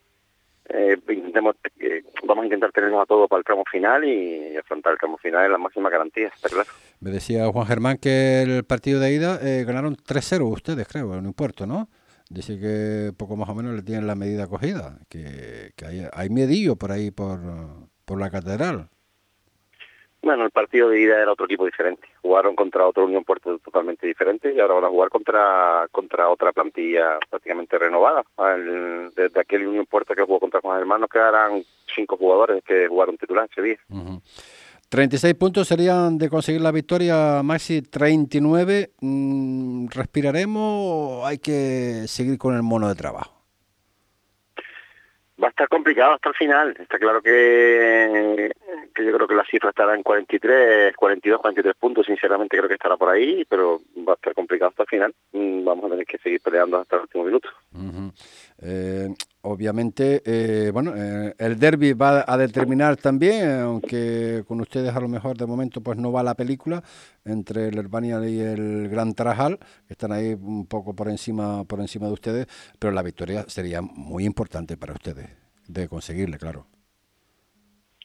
eh, intentemos, eh, vamos a intentar tenernos a todos para el tramo final y afrontar el tramo final en la máxima garantía, está claro. Me decía Juan Germán que el partido de ida eh, ganaron 3-0 ustedes, creo, un puerto, ¿no? Dice que poco más o menos le tienen la medida cogida, que, que hay, hay medillo por ahí, por la catedral. Bueno, el partido de ida era otro equipo diferente. Jugaron contra otro Unión Puerto totalmente diferente y ahora van a jugar contra contra otra plantilla prácticamente renovada. Desde aquel Unión Puerto que jugó contra Juan Hermanos quedarán cinco jugadores que jugaron titular ese día. Uh 36 puntos serían de conseguir la victoria, Maxi 39. Mm, ¿Respiraremos o hay que seguir con el mono de trabajo? Va a estar complicado hasta el final. Está claro que, que yo creo que la cifra estará en 43, 42, 43 puntos. Sinceramente creo que estará por ahí, pero va a estar complicado hasta el final. Mm, vamos a tener que seguir peleando hasta el último minuto. Eh, obviamente, eh, bueno, eh, el derby va a determinar también, aunque con ustedes a lo mejor de momento pues no va la película entre el Herbania y el Gran Tarajal, que están ahí un poco por encima por encima de ustedes, pero la victoria sería muy importante para ustedes de conseguirle, claro.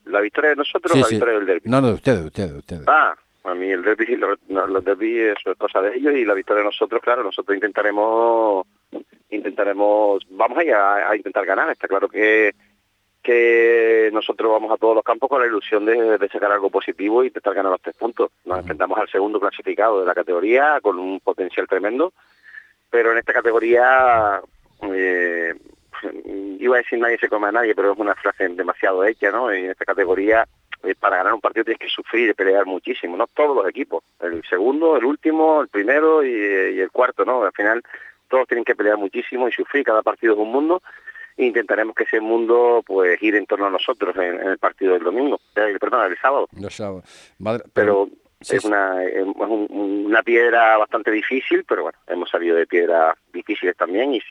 ¿La victoria de nosotros sí, o la sí. victoria del derby? No, no, de ustedes, de ustedes, de ustedes. Ah, a mí el derby, los, los derby es cosa de ellos y la victoria de nosotros, claro, nosotros intentaremos intentaremos, vamos a, ir a, a intentar ganar, está claro que que nosotros vamos a todos los campos con la ilusión de, de sacar algo positivo y intentar ganar los tres puntos. Nos uh -huh. enfrentamos al segundo clasificado de la categoría con un potencial tremendo, pero en esta categoría, eh, iba a decir nadie se come a nadie, pero es una frase demasiado hecha, ¿no? En esta categoría, eh, para ganar un partido tienes que sufrir y pelear muchísimo, ¿no? Todos los equipos, el segundo, el último, el primero y, y el cuarto, ¿no? Al final todos tienen que pelear muchísimo y sufrir, cada partido es un mundo, e intentaremos que ese mundo pues gire en torno a nosotros en, en el partido del domingo, eh, perdón, el sábado. El sábado. Madre, pero, pero sí, es, una, es un, una piedra bastante difícil, pero bueno, hemos salido de piedras difíciles también y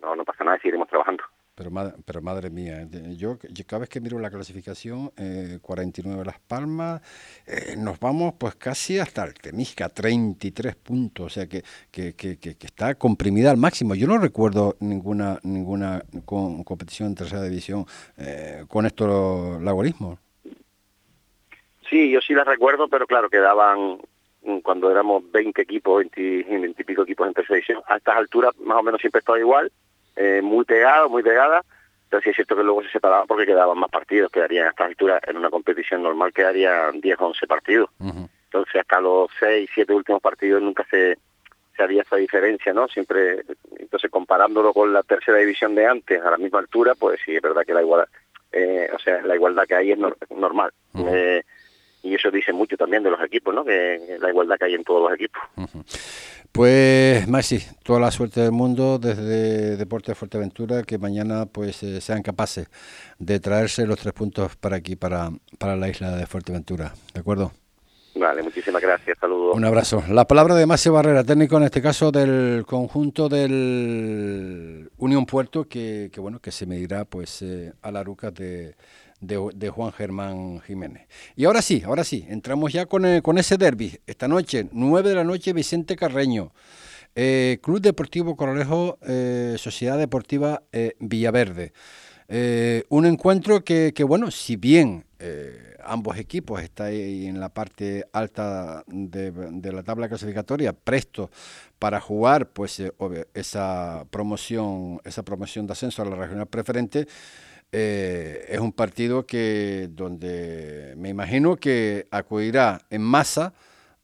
no, no pasa nada, seguiremos trabajando. Pero pero madre mía, yo, yo, cada vez que miro la clasificación, eh, 49 Las Palmas, eh, nos vamos pues casi hasta el Temisca, 33 puntos, o sea que, que, que, está comprimida al máximo. Yo no recuerdo ninguna ninguna competición en tercera división eh, con estos laborismos. Sí, yo sí las recuerdo, pero claro, quedaban cuando éramos 20 equipos, 20, 20 y pico equipos en tercera división. A estas alturas más o menos siempre estaba igual, eh, muy pegado, muy pegada, pero sí es cierto que luego se separaban porque quedaban más partidos, quedarían a esta altura en una competición normal quedarían 10 o 11 partidos. Uh -huh. Entonces hasta los 6, 7 últimos partidos nunca se, se haría esa diferencia, ¿no? Siempre, entonces comparándolo con la tercera división de antes, a la misma altura, pues sí, es verdad que la igualdad, eh, o sea, la igualdad que hay es no, normal. Uh -huh. eh, y eso dice mucho también de los equipos, ¿no? Que la igualdad que hay en todos los equipos. Uh -huh. Pues Maxi, toda la suerte del mundo desde Deporte de Fuerteventura, que mañana pues eh, sean capaces de traerse los tres puntos para aquí, para, para la isla de Fuerteventura, ¿de acuerdo? Vale, muchísimas gracias, saludos. Un abrazo. La palabra de Maxi Barrera, técnico en este caso del conjunto del Unión Puerto, que, que bueno, que se medirá pues eh, a la ruca de, de, de, Juan Germán Jiménez. Y ahora sí, ahora sí, entramos ya con, eh, con ese derby. Esta noche, 9 de la noche, Vicente Carreño. Eh, Club Deportivo Coralejo, eh, Sociedad Deportiva Villaverde. un encuentro que, que, bueno, si bien ambos equipos están en la parte alta de, de, la tabla clasificatoria, presto para jugar pues esa promoción, esa promoción de ascenso a la regional preferente, eh, es un partido que donde me imagino que acudirá en masa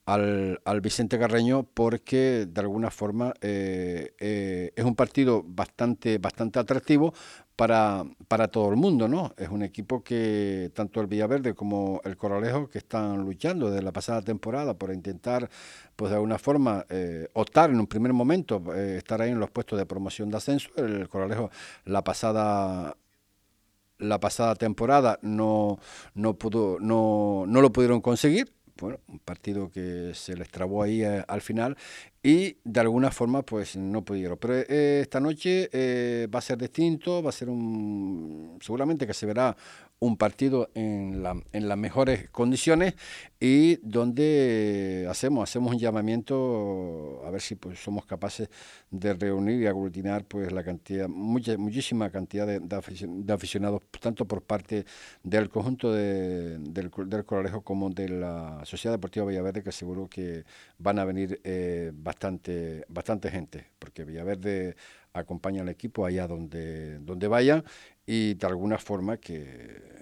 al, al, Vicente Carreño porque de alguna forma eh, eh, es un partido bastante, bastante atractivo para, para todo el mundo, ¿no? Es un equipo que tanto el Villaverde como el Coralejo que están luchando desde la pasada temporada por intentar, pues de alguna forma, eh, optar en un primer momento, estar ahí en los puestos de promoción de ascenso. El Coralejo la pasada la pasada temporada no, no, pudo, no, no lo pudieron conseguir, bueno, un partido que se les trabó ahí eh, al final y de alguna forma pues no pudieron. Pero eh, esta noche eh, va a ser distinto, va a ser un seguramente que se verá un partido en, la, en las mejores condiciones y donde hacemos hacemos un llamamiento a ver si pues somos capaces de reunir y aglutinar pues la cantidad mucha muchísima cantidad de, aficionados tanto por parte del conjunto de, del, del Coralejo como de la Sociedad Deportiva Villaverde que seguro que van a venir eh, bastante bastante gente porque Villaverde acompaña al equipo allá donde donde vayan y de alguna forma que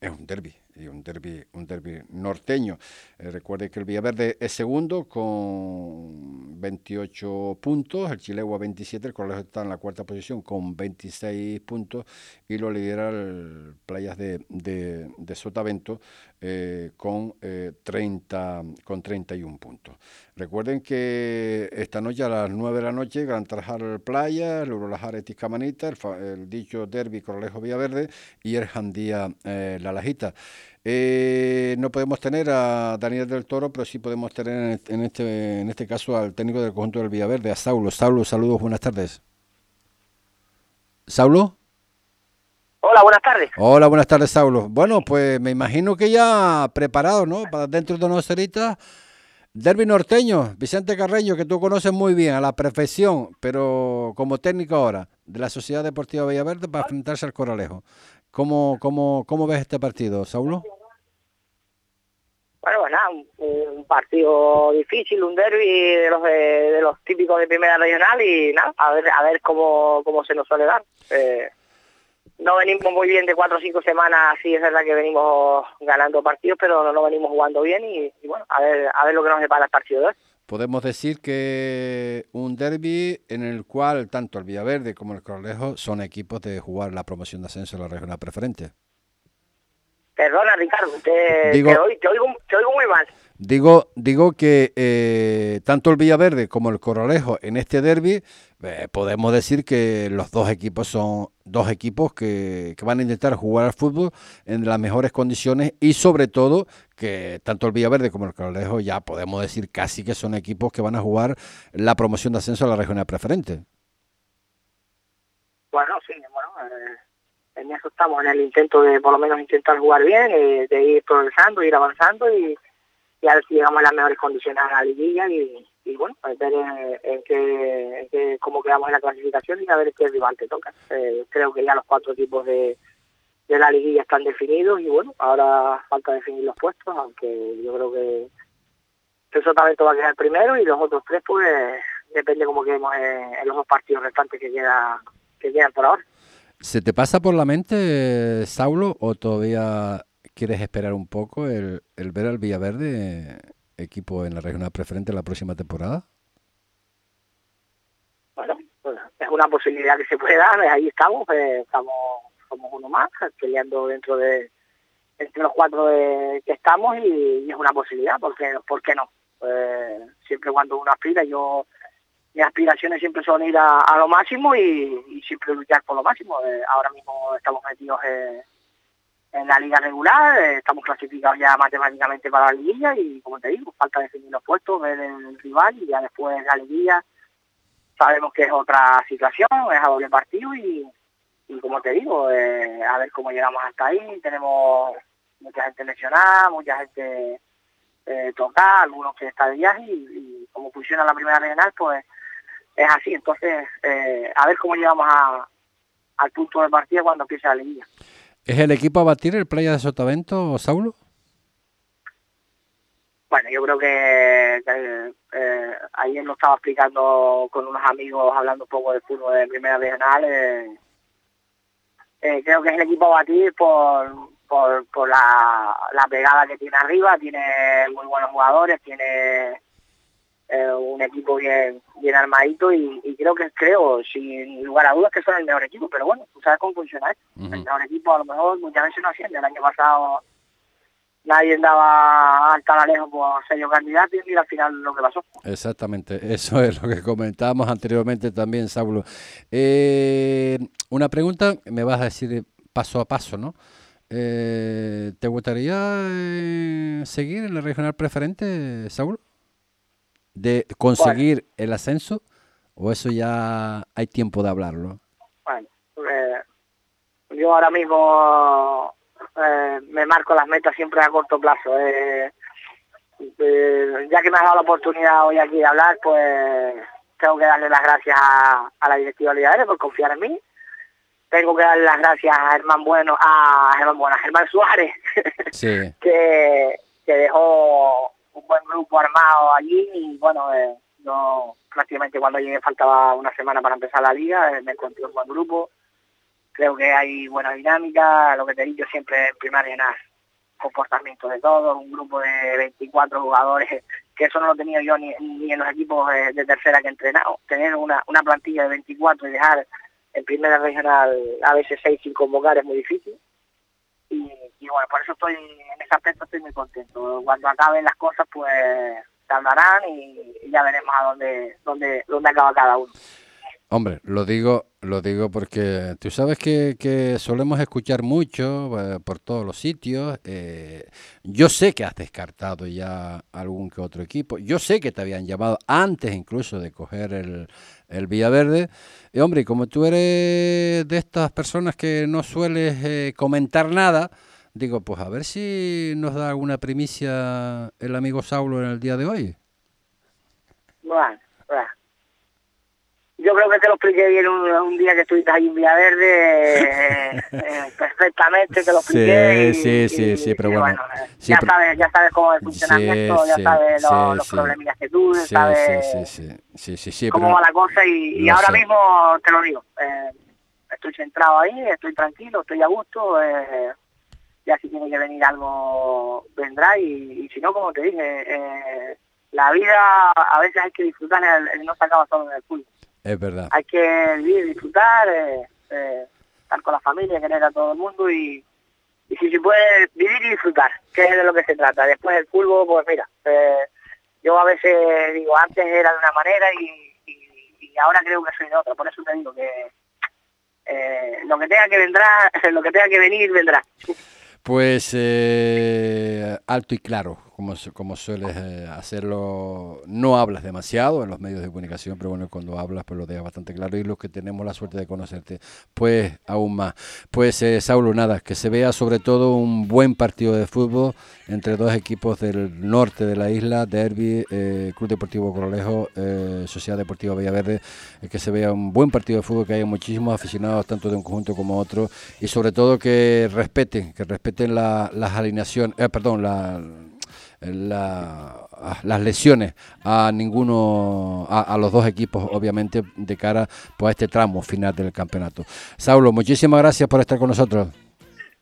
es un derby, y un derby, un derby norteño. Eh, recuerde que el Villaverde es segundo con 28 puntos, el Chilegua 27, el Colegio está en la cuarta posición con 26 puntos y lo lidera el Playas de, de, Sotavento eh, con, 30, eh, con 31 puntos. Recuerden que esta noche a las 9 de la noche Gran Trajar Playa, el Urolajar Etiscamanita, el, dicho Derby Coralejo Villaverde y el Jandía La Lajita. Eh, no podemos tener a Daniel del Toro, pero sí podemos tener en este, en este caso al técnico del conjunto del Villaverde, a Saulo. Saulo, saludos, buenas tardes. ¿Saulo? Hola, buenas tardes. Hola, buenas tardes, Saulo. Bueno, pues me imagino que ya preparado, ¿no? Para dentro de unos horitas. Derby norteño, Vicente Carreño, que tú conoces muy bien, a la perfección, pero como técnico ahora, de la Sociedad Deportiva Villaverde para enfrentarse al Coralejo. ¿Cómo, cómo, cómo ves este partido, Saulo? Bueno, pues nada, un, partido difícil, un derby de los de, los típicos de primera regional y nada, a ver a ver cómo, cómo se nos suele dar. Eh, no venimos muy bien de cuatro o cinco semanas, sí es verdad que venimos ganando partidos, pero no, venimos jugando bien y, bueno, a ver a ver lo que nos depara el partido de hoy. Podemos decir que un derby en el cual tanto el Villaverde como el Corlejo son equipos de jugar la promoción de ascenso de la regional preferente. Perdona, Ricardo, te, oigo, muy mal. Digo, digo que eh, tanto el Villaverde como el Coralejo en este derby eh, podemos decir que los dos equipos son dos equipos que, que, van a intentar jugar al fútbol en las mejores condiciones y sobre todo que tanto el Villaverde como el Coralejo ya podemos decir casi que son equipos que van a jugar la promoción de ascenso a la regional preferente. Bueno, sí, bueno, eh, en eso estamos, en el intento de por lo menos intentar jugar bien, eh, de ir progresando, ir avanzando y, y, a ver si llegamos a las mejores condiciones a la liguilla y, y bueno, a ver en, qué, cómo quedamos en la clasificación y a ver qué rival te toca. Eh, creo que ya los cuatro equipos de, de la liguilla están definidos y bueno, ahora falta definir los puestos, aunque yo creo que, eso también va a quedar primero y los otros tres pues depende cómo quedemos en, en los dos partidos restantes que, queda, que quedan por ahora. ¿Se te pasa por la mente, Saulo, o todavía quieres esperar un poco el, ver al Villaverde equipo en la regional preferente la próxima temporada? Bueno, pues, es una posibilidad que se puede dar, ahí estamos, eh, estamos somos uno más, peleando dentro de entre los cuatro que estamos y, es una posibilidad, porque ¿por qué no? Pues, siempre cuando uno aspira, yo mis aspiraciones siempre son ir a, lo máximo y, siempre luchar por lo máximo. Eh, ahora mismo estamos metidos en la liga regular, eh, estamos clasificados ya matemáticamente para la liguilla y como te digo, falta definir los puestos, ver el rival y ya después la liguilla sabemos que es otra situación, es a doble partido y, como te digo, eh, a ver cómo llegamos hasta ahí. Tenemos mucha gente lesionada, mucha gente eh, tocada, algunos que están de viaje y, y como funciona la primera regional, pues es así. Entonces, eh, a ver cómo llegamos a, al punto de partida cuando empiece la liguilla. ¿Es el equipo a batir el Playa de Sotavento, Saulo? Bueno, yo creo que, eh, ayer lo estaba explicando con unos amigos, hablando un poco de fútbol de primera regional. Eh, eh, creo que es el equipo a batir por, por, por la, la pegada que tiene arriba, tiene muy buenos jugadores, tiene eh, un equipo bien bien armadito y, y, creo que creo sin lugar a dudas que son el mejor equipo pero bueno tú sabes cómo funciona esto el mejor equipo a lo mejor muchas veces no asciende. El año pasado nadie andaba alta lejos por sello candidato y al final lo que pasó. Exactamente eso es lo que comentábamos anteriormente también Saulo. Eh, una pregunta me vas a decir paso a paso no eh, ¿Te gustaría eh, seguir en la regional preferente, Saulo? De conseguir el ascenso o eso ya hay tiempo de hablarlo? Bueno, eh, yo ahora mismo eh, me marco las metas siempre a corto plazo. Eh, ya que me has dado la oportunidad hoy aquí de hablar, pues tengo que darle las gracias a, la directiva de por confiar en mí. Tengo que darle las gracias a Germán Bueno, a Germán Bueno, a Germán Suárez, que, que dejó un buen grupo armado allí y bueno, eh, no prácticamente cuando llegué faltaba una semana para empezar la liga, eh, me encontré un buen grupo, creo que hay buena dinámica, lo que te dicho siempre en primaria nada, comportamiento de todos, un grupo de 24 jugadores, que eso no lo tenía yo ni, ni en los equipos de, de, tercera que he entrenado, tener una, una plantilla de 24 y dejar en primera regional a veces 6 sin convocar es muy difícil y, bueno, por eso estoy, en ese aspecto estoy muy contento. Cuando acaben las cosas, pues tardarán y, y ya veremos a dónde, dónde, dónde acaba cada uno. Hombre, lo digo, lo digo porque tú sabes que, que solemos escuchar mucho eh, por todos los sitios. Eh, yo sé que has descartado ya algún que otro equipo. Yo sé que te habían llamado antes incluso de coger el, el Villaverde. Y hombre, como tú eres de estas personas que no sueles eh, comentar nada, digo, pues a ver si nos da alguna primicia el amigo Saulo en el día de hoy. Bueno, bueno yo creo que te lo expliqué bien un, día que estuviste ahí en Villaverde, eh, eh, perfectamente te lo expliqué. Sí, sí, sí, pero bueno. Eh, ya, sabes, ya sabes cómo es el funcionamiento, ya sabes los problemillas que tú, sabes sí, sí, cómo va la cosa y, ahora mismo te lo digo, estoy centrado ahí, estoy tranquilo, estoy a gusto, ya si tiene que venir algo vendrá y, si no, como te dije, la vida a veces hay que disfrutar, el, no se acaba solo en el fútbol. Es verdad. Hay que vivir, disfrutar, eh, eh, estar con la familia, querer a todo el mundo y, y si se puede vivir y disfrutar, que es de lo que se trata. Después el fútbol, pues mira, eh, yo a veces digo, antes era de una manera y, y, ahora creo que soy de otra. Por eso te digo que eh, lo que tenga que vendrá, lo que tenga que venir vendrá. Pues eh, alto y claro, como, como sueles eh, hacerlo, no hablas demasiado en los medios de comunicación, pero bueno, cuando hablas pues lo dejas bastante claro y los que tenemos la suerte de conocerte, pues aún más. Pues eh, Saulo, nada, que se vea sobre todo un buen partido de fútbol entre dos equipos del norte de la isla, Derby, eh, Club Deportivo Corolejo, Sociedad Deportiva Villaverde, que se vea un buen partido de fútbol, que haya muchísimos aficionados tanto de un conjunto como otro y sobre todo que respeten, que respeten las alineaciones, perdón, la la, las lesiones a ninguno, a, los dos equipos, obviamente, de cara pues, a este tramo final del campeonato. Saulo, muchísimas gracias por estar con nosotros.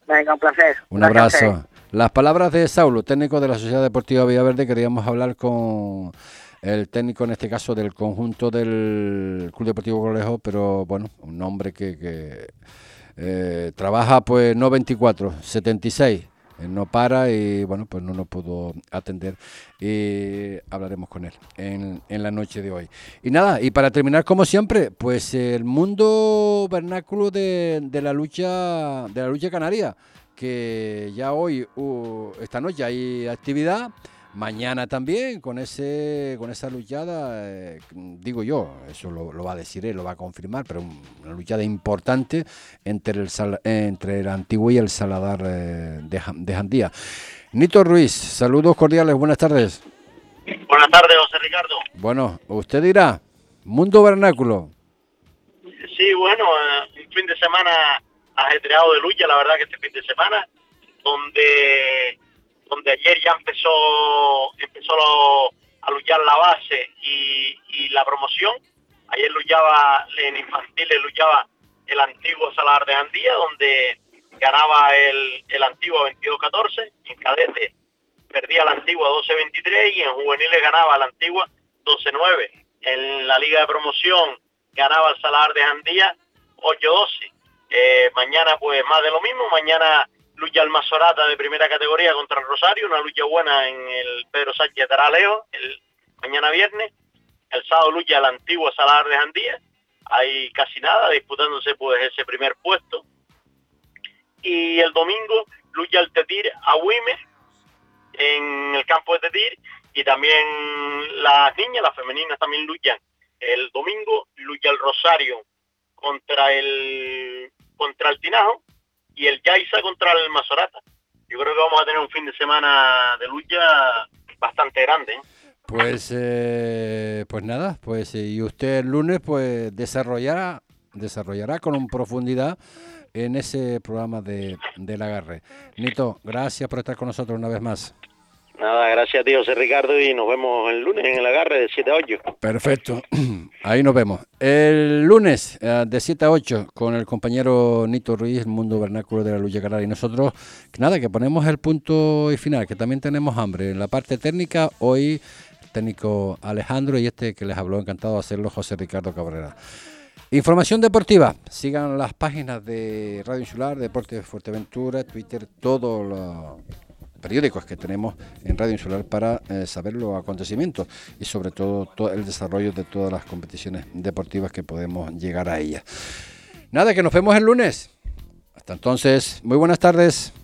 Venga, un placer. Un abrazo. Las palabras de Saulo, técnico de la Sociedad Deportiva Villaverde, queríamos hablar con el técnico en este caso del conjunto del Club Deportivo Colejo, pero bueno, un hombre que, que eh, trabaja pues no 24, 76 no para y bueno, pues no nos pudo atender y hablaremos con él en, en, la noche de hoy. Y nada, y para terminar como siempre, pues el mundo vernáculo de, de la lucha de la lucha canaria, que ya hoy, uh, esta noche hay actividad mañana también con ese con esa luchada eh, digo yo eso lo, va a decir él lo va a confirmar pero una luchada importante entre el entre el antiguo y el Saladar eh, de, de, Jandía. Nito Ruiz saludos cordiales buenas tardes. Buenas tardes José Ricardo. Bueno usted dirá mundo vernáculo. Sí bueno eh, un fin de semana ajetreado de lucha la verdad que este fin de semana donde donde ayer ya empezó, empezó a luchar la base y, la promoción. Ayer luchaba en infantiles, luchaba el antiguo Salar de Andía, donde ganaba el, el Antigua 22-14, en cadete perdía la Antigua 12-23 y en juveniles ganaba la Antigua 12-9. En la liga de promoción ganaba el Salar de Jandía 8-12. Eh, mañana pues más de lo mismo, mañana lucha el Mazorata de primera categoría contra el Rosario, una lucha buena en el Pedro Sánchez Taraleo, el mañana viernes. El sábado lucha el antiguo Salar de Jandía, hay casi nada disputándose pues ese primer puesto. Y el domingo lucha el Tetir a Wime en el campo de Tetir y también las niñas, las femeninas también luchan. El domingo lucha el Rosario contra el contra el Tinajo y el Yaiza contra el Mazorata. Yo creo que vamos a tener un fin de semana de lucha bastante grande. ¿eh? Pues, eh, pues nada, pues y usted el lunes pues desarrollará, desarrollará con profundidad en ese programa de, del agarre. Nito, gracias por estar con nosotros una vez más. Nada, gracias a ti, José Ricardo, y nos vemos el lunes en el agarre de 7 a 8. Perfecto, ahí nos vemos. El lunes eh, de 7 a 8 con el compañero Nito Ruiz, el mundo vernáculo de la lucha canaria. Y nosotros, nada, que ponemos el punto y final, que también tenemos hambre. En la parte técnica, hoy técnico Alejandro y este que les habló, encantado de hacerlo, José Ricardo Cabrera. Información deportiva, sigan las páginas de Radio Insular, Deportes Fuerteventura, Twitter, todo lo periódicos que tenemos en Radio Insular para eh, saber los acontecimientos y sobre todo, todo el desarrollo de todas las competiciones deportivas que podemos llegar a ellas. Nada, que nos vemos el lunes. Hasta entonces, muy buenas tardes.